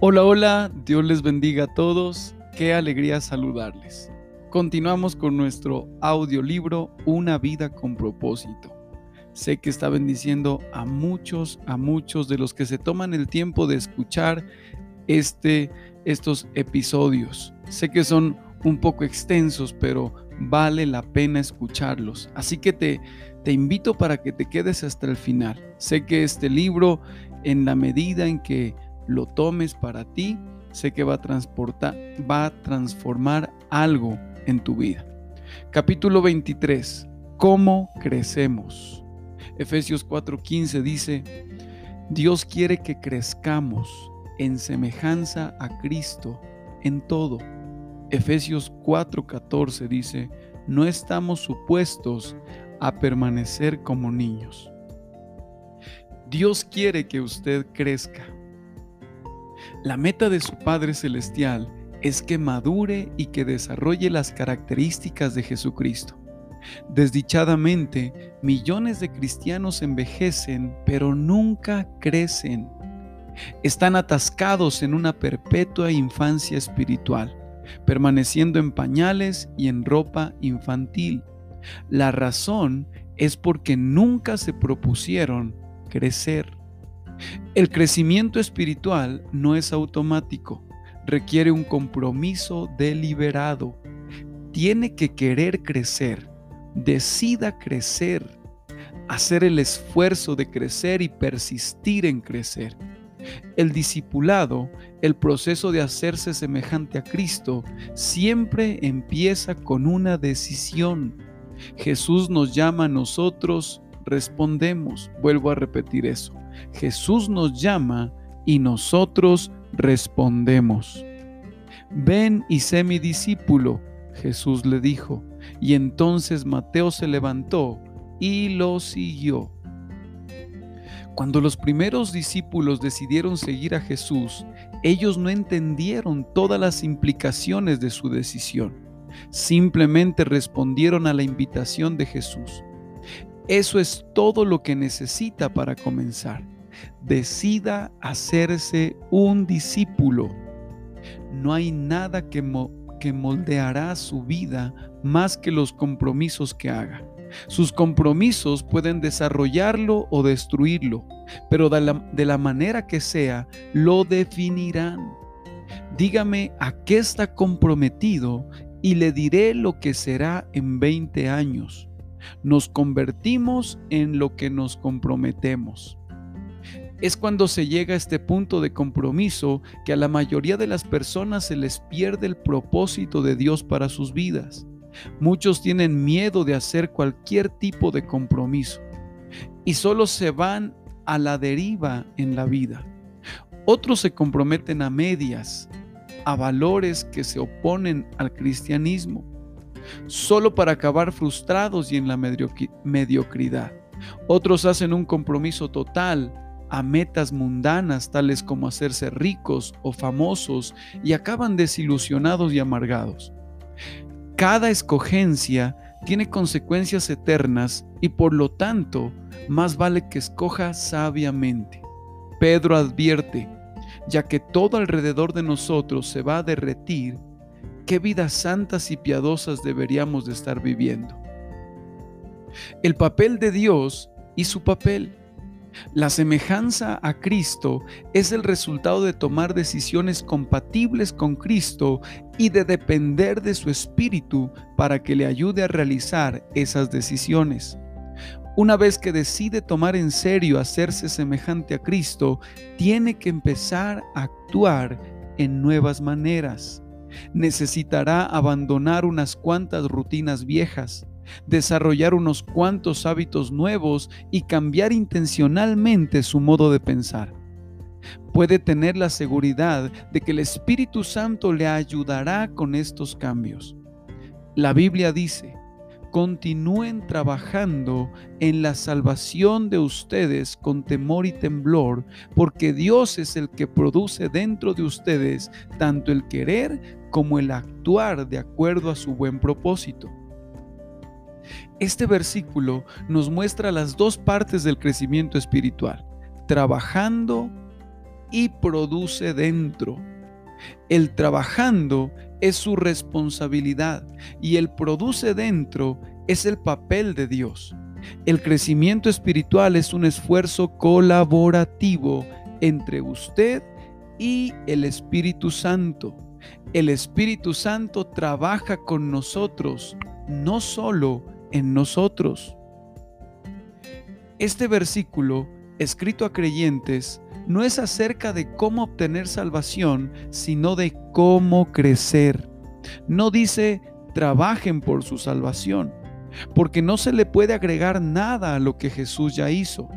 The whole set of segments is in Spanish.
Hola, hola, Dios les bendiga a todos, qué alegría saludarles. Continuamos con nuestro audiolibro Una vida con propósito. Sé que está bendiciendo a muchos, a muchos de los que se toman el tiempo de escuchar este, estos episodios. Sé que son un poco extensos, pero vale la pena escucharlos. Así que te, te invito para que te quedes hasta el final. Sé que este libro, en la medida en que lo tomes para ti, sé que va a transportar, va a transformar algo en tu vida. Capítulo 23. ¿Cómo crecemos? Efesios 4:15 dice, Dios quiere que crezcamos en semejanza a Cristo en todo. Efesios 4:14 dice, no estamos supuestos a permanecer como niños. Dios quiere que usted crezca. La meta de su Padre Celestial es que madure y que desarrolle las características de Jesucristo. Desdichadamente, millones de cristianos envejecen, pero nunca crecen. Están atascados en una perpetua infancia espiritual, permaneciendo en pañales y en ropa infantil. La razón es porque nunca se propusieron crecer. El crecimiento espiritual no es automático, requiere un compromiso deliberado. Tiene que querer crecer, decida crecer, hacer el esfuerzo de crecer y persistir en crecer. El discipulado, el proceso de hacerse semejante a Cristo, siempre empieza con una decisión. Jesús nos llama a nosotros, respondemos. Vuelvo a repetir eso. Jesús nos llama y nosotros respondemos. Ven y sé mi discípulo, Jesús le dijo. Y entonces Mateo se levantó y lo siguió. Cuando los primeros discípulos decidieron seguir a Jesús, ellos no entendieron todas las implicaciones de su decisión. Simplemente respondieron a la invitación de Jesús. Eso es todo lo que necesita para comenzar. Decida hacerse un discípulo. No hay nada que, moldeará su vida más que los compromisos que haga. Sus compromisos pueden desarrollarlo o destruirlo, pero de la, de la, manera que sea, lo definirán. Dígame a qué está comprometido y le diré lo que será en 20 años. Nos convertimos en lo que nos comprometemos. Es cuando se llega a este punto de compromiso que a la mayoría de las personas se les pierde el propósito de Dios para sus vidas. Muchos tienen miedo de hacer cualquier tipo de compromiso y solo se van a la deriva en la vida. Otros se comprometen a medias, a valores que se oponen al cristianismo solo para acabar frustrados y en la mediocridad. Otros hacen un compromiso total a metas mundanas tales como hacerse ricos o famosos y acaban desilusionados y amargados. Cada escogencia tiene consecuencias eternas y por lo tanto más vale que escoja sabiamente. Pedro advierte, ya que todo alrededor de nosotros se va a derretir, qué vidas santas y piadosas deberíamos de estar viviendo. El papel de Dios y su papel. La semejanza a Cristo es el resultado de tomar decisiones compatibles con Cristo y de depender de su Espíritu para que le ayude a realizar esas decisiones. Una vez que decide tomar en serio hacerse semejante a Cristo, tiene que empezar a actuar en nuevas maneras necesitará abandonar unas cuantas rutinas viejas, desarrollar unos cuantos hábitos nuevos y cambiar intencionalmente su modo de pensar. Puede tener la seguridad de que el Espíritu Santo le ayudará con estos cambios. La Biblia dice, continúen trabajando en la salvación de ustedes con temor y temblor, porque Dios es el que produce dentro de ustedes tanto el querer como el actuar de acuerdo a su buen propósito. Este versículo nos muestra las dos partes del crecimiento espiritual, trabajando y produce dentro. El trabajando es su responsabilidad y el produce dentro es el papel de Dios. El crecimiento espiritual es un esfuerzo colaborativo entre usted y el Espíritu Santo. El Espíritu Santo trabaja con nosotros, no solo en nosotros. Este versículo, escrito a creyentes, no es acerca de cómo obtener salvación, sino de cómo crecer. No dice trabajen por su salvación, porque no se le puede agregar nada a lo que Jesús ya hizo.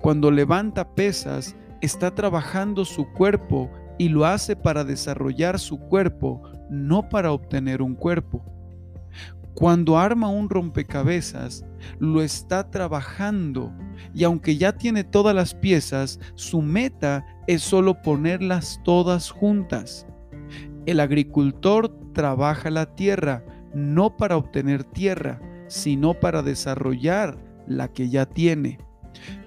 Cuando levanta pesas, está trabajando su cuerpo y lo hace para desarrollar su cuerpo, no para obtener un cuerpo. Cuando arma un rompecabezas, lo está trabajando y aunque ya tiene todas las piezas, su meta es solo ponerlas todas juntas. El agricultor trabaja la tierra no para obtener tierra, sino para desarrollar la que ya tiene.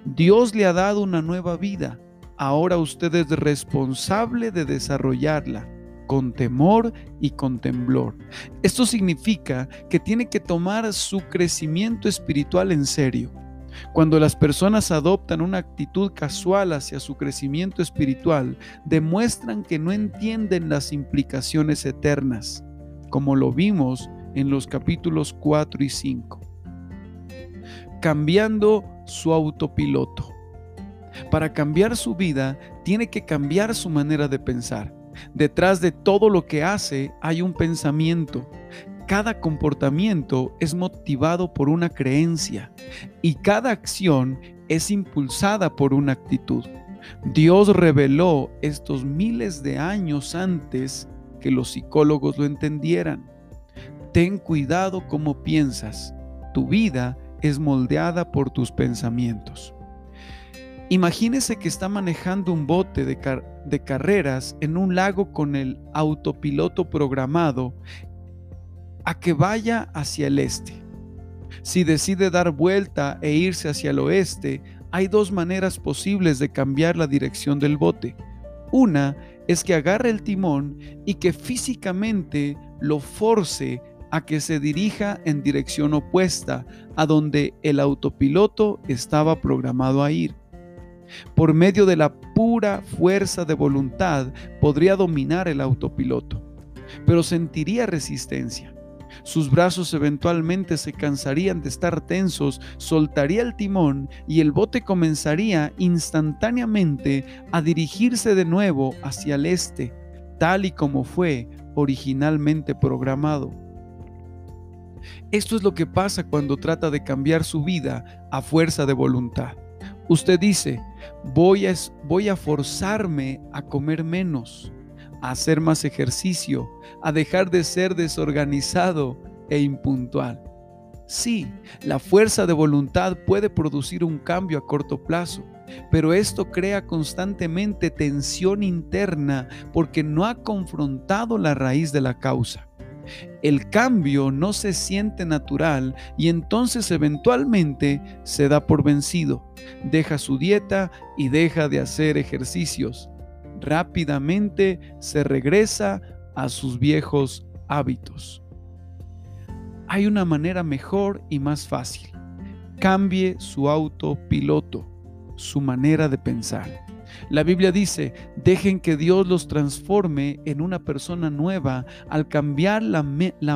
Dios le ha dado una nueva vida. Ahora usted es responsable de desarrollarla con temor y con temblor. Esto significa que tiene que tomar su crecimiento espiritual en serio. Cuando las personas adoptan una actitud casual hacia su crecimiento espiritual, demuestran que no entienden las implicaciones eternas, como lo vimos en los capítulos 4 y 5. Cambiando su autopiloto. Para cambiar su vida, tiene que cambiar su manera de pensar. Detrás de todo lo que hace hay un pensamiento. Cada comportamiento es motivado por una creencia y cada acción es impulsada por una actitud. Dios reveló estos miles de años antes que los psicólogos lo entendieran. Ten cuidado cómo piensas. Tu vida es moldeada por tus pensamientos. Imagínese que está manejando un bote de, carreras en un lago con el autopiloto programado a que vaya hacia el este. Si decide dar vuelta e irse hacia el oeste, hay dos maneras posibles de cambiar la dirección del bote. Una es que agarre el timón y que físicamente lo force a que se dirija en dirección opuesta a donde el autopiloto estaba programado a ir. Por medio de la pura fuerza de voluntad podría dominar el autopiloto, pero sentiría resistencia. Sus brazos eventualmente se cansarían de estar tensos, soltaría el timón y el bote comenzaría instantáneamente a dirigirse de nuevo hacia el este, tal y como fue originalmente programado. Esto es lo que pasa cuando trata de cambiar su vida a fuerza de voluntad. Usted dice, voy a, forzarme a comer menos, a hacer más ejercicio, a dejar de ser desorganizado e impuntual. Sí, la fuerza de voluntad puede producir un cambio a corto plazo, pero esto crea constantemente tensión interna porque no ha confrontado la raíz de la causa el cambio no se siente natural y entonces eventualmente se da por vencido, deja su dieta y deja de hacer ejercicios. Rápidamente se regresa a sus viejos hábitos. Hay una manera mejor y más fácil. Cambie su autopiloto, su manera de pensar. La Biblia dice, dejen que Dios los transforme en una persona nueva al cambiar la,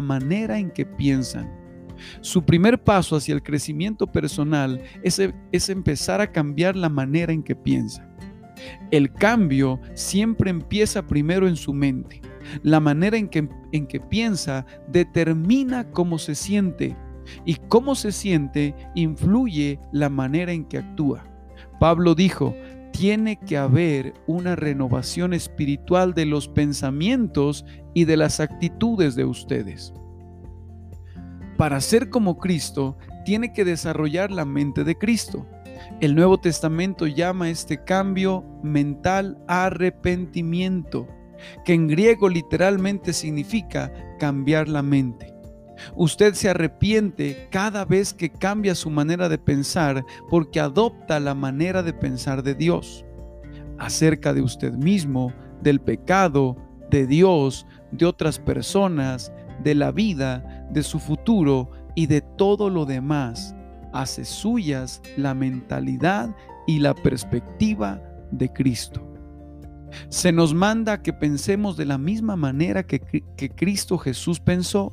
manera en que piensan. Su primer paso hacia el crecimiento personal es, es empezar a cambiar la manera en que piensa. El cambio siempre empieza primero en su mente. La manera en que, en que piensa determina cómo se siente y cómo se siente influye la manera en que actúa. Pablo dijo, tiene que haber una renovación espiritual de los pensamientos y de las actitudes de ustedes. Para ser como Cristo, tiene que desarrollar la mente de Cristo. El Nuevo Testamento llama este cambio mental arrepentimiento, que en griego literalmente significa cambiar la mente. Usted se arrepiente cada vez que cambia su manera de pensar porque adopta la manera de pensar de Dios. acerca de usted mismo, del pecado, de Dios, de otras personas, de la vida, de su futuro y de todo lo demás, hace suyas la mentalidad y la perspectiva de Cristo. Se nos manda que pensemos de la misma manera que, que, Cristo Jesús pensó.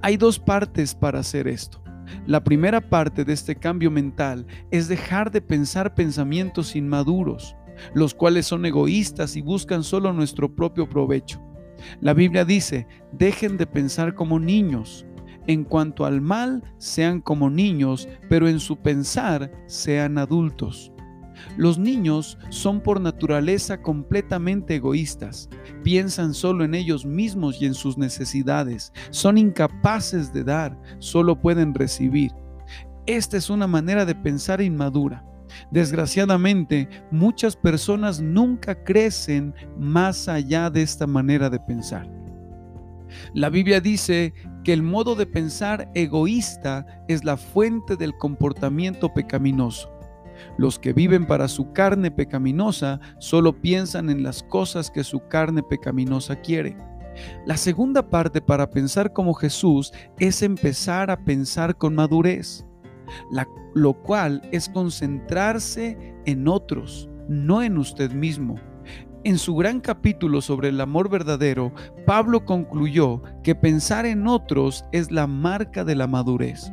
Hay dos partes para hacer esto. La primera parte de este cambio mental es dejar de pensar pensamientos inmaduros, los cuales son egoístas y buscan solo nuestro propio provecho. La Biblia dice, dejen de pensar como niños. En cuanto al mal, sean como niños, pero en su pensar sean adultos. Los niños son por naturaleza completamente egoístas, piensan solo en ellos mismos y en sus necesidades, son incapaces de dar, solo pueden recibir. Esta es una manera de pensar inmadura. Desgraciadamente, muchas personas nunca crecen más allá de esta manera de pensar. La Biblia dice que el modo de pensar egoísta es la fuente del comportamiento pecaminoso. Los que viven para su carne pecaminosa solo piensan en las cosas que su carne pecaminosa quiere. La segunda parte para pensar como Jesús es empezar a pensar con madurez lo cual es concentrarse en otros, no en usted mismo. En su gran capítulo sobre el amor verdadero, Pablo concluyó que pensar en otros es la marca de la madurez.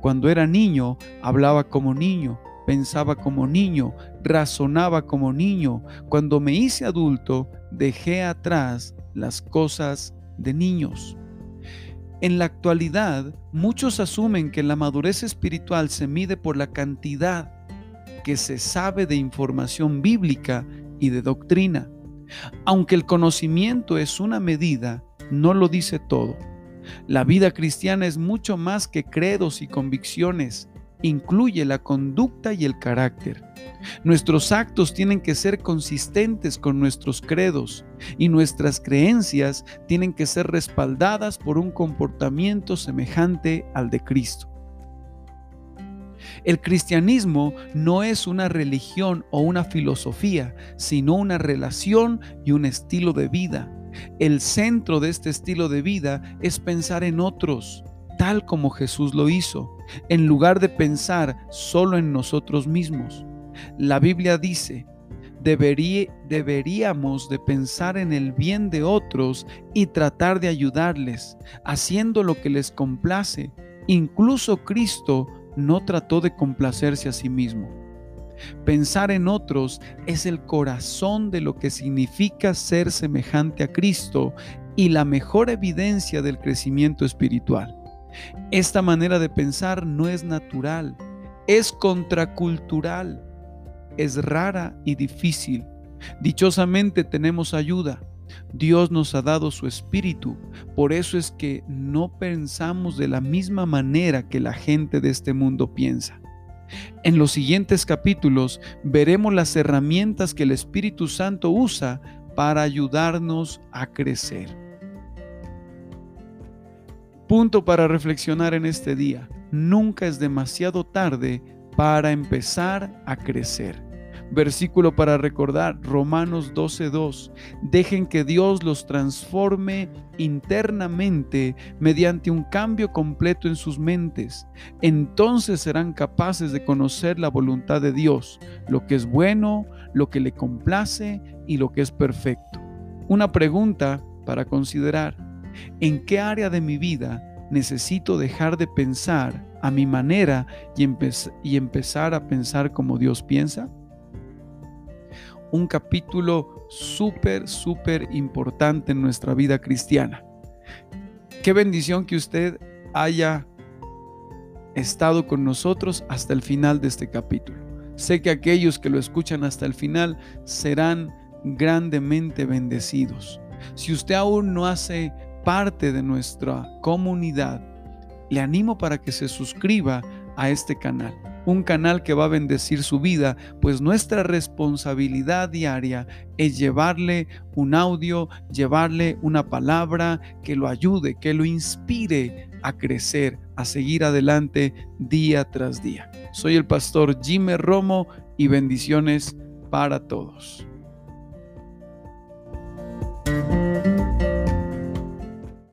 Cuando era niño, hablaba como niño, pensaba como niño, razonaba como niño. Cuando me hice adulto, dejé atrás las cosas de niños. En la actualidad, muchos asumen que la madurez espiritual se mide por la cantidad que se sabe de información bíblica y de doctrina. Aunque el conocimiento es una medida, no lo dice todo. La vida cristiana es mucho más que credos y convicciones, incluye la conducta y el carácter. Nuestros actos tienen que ser consistentes con nuestros credos y nuestras creencias tienen que ser respaldadas por un comportamiento semejante al de Cristo. El cristianismo no es una religión o una filosofía, sino una relación y un estilo de vida. El centro de este estilo de vida es pensar en otros, tal como Jesús lo hizo, en lugar de pensar solo en nosotros mismos. La Biblia dice, deberíamos de pensar en el bien de otros y tratar de ayudarles, haciendo lo que les complace. Incluso Cristo no trató de complacerse a sí mismo. Pensar en otros es el corazón de lo que significa ser semejante a Cristo y la mejor evidencia del crecimiento espiritual. Esta manera de pensar no es natural, es contracultural, es rara y difícil. Dichosamente tenemos ayuda. Dios nos ha dado su espíritu. Por eso es que no pensamos de la misma manera que la gente de este mundo piensa. En los siguientes capítulos veremos las herramientas que el Espíritu Santo usa para ayudarnos a crecer. Punto para reflexionar en este día. Nunca es demasiado tarde para empezar a crecer. Versículo para recordar, Romanos 12:2. Dejen que Dios los transforme internamente mediante un cambio completo en sus mentes. Entonces serán capaces de conocer la voluntad de Dios, lo que es bueno, lo que le complace y lo que es perfecto. Una pregunta para considerar. ¿En qué área de mi vida necesito dejar de pensar a mi manera y, empezar a pensar como Dios piensa? Un capítulo súper, súper importante en nuestra vida cristiana. Qué bendición que usted haya estado con nosotros hasta el final de este capítulo. Sé que aquellos que lo escuchan hasta el final serán grandemente bendecidos. Si usted aún no hace parte de nuestra comunidad, le animo para que se suscriba a este canal. Un canal que va a bendecir su vida, pues nuestra responsabilidad diaria es llevarle un audio, llevarle una palabra que lo ayude, que lo inspire a crecer, a seguir adelante día tras día. Soy el pastor Jimmy Romo y bendiciones para todos.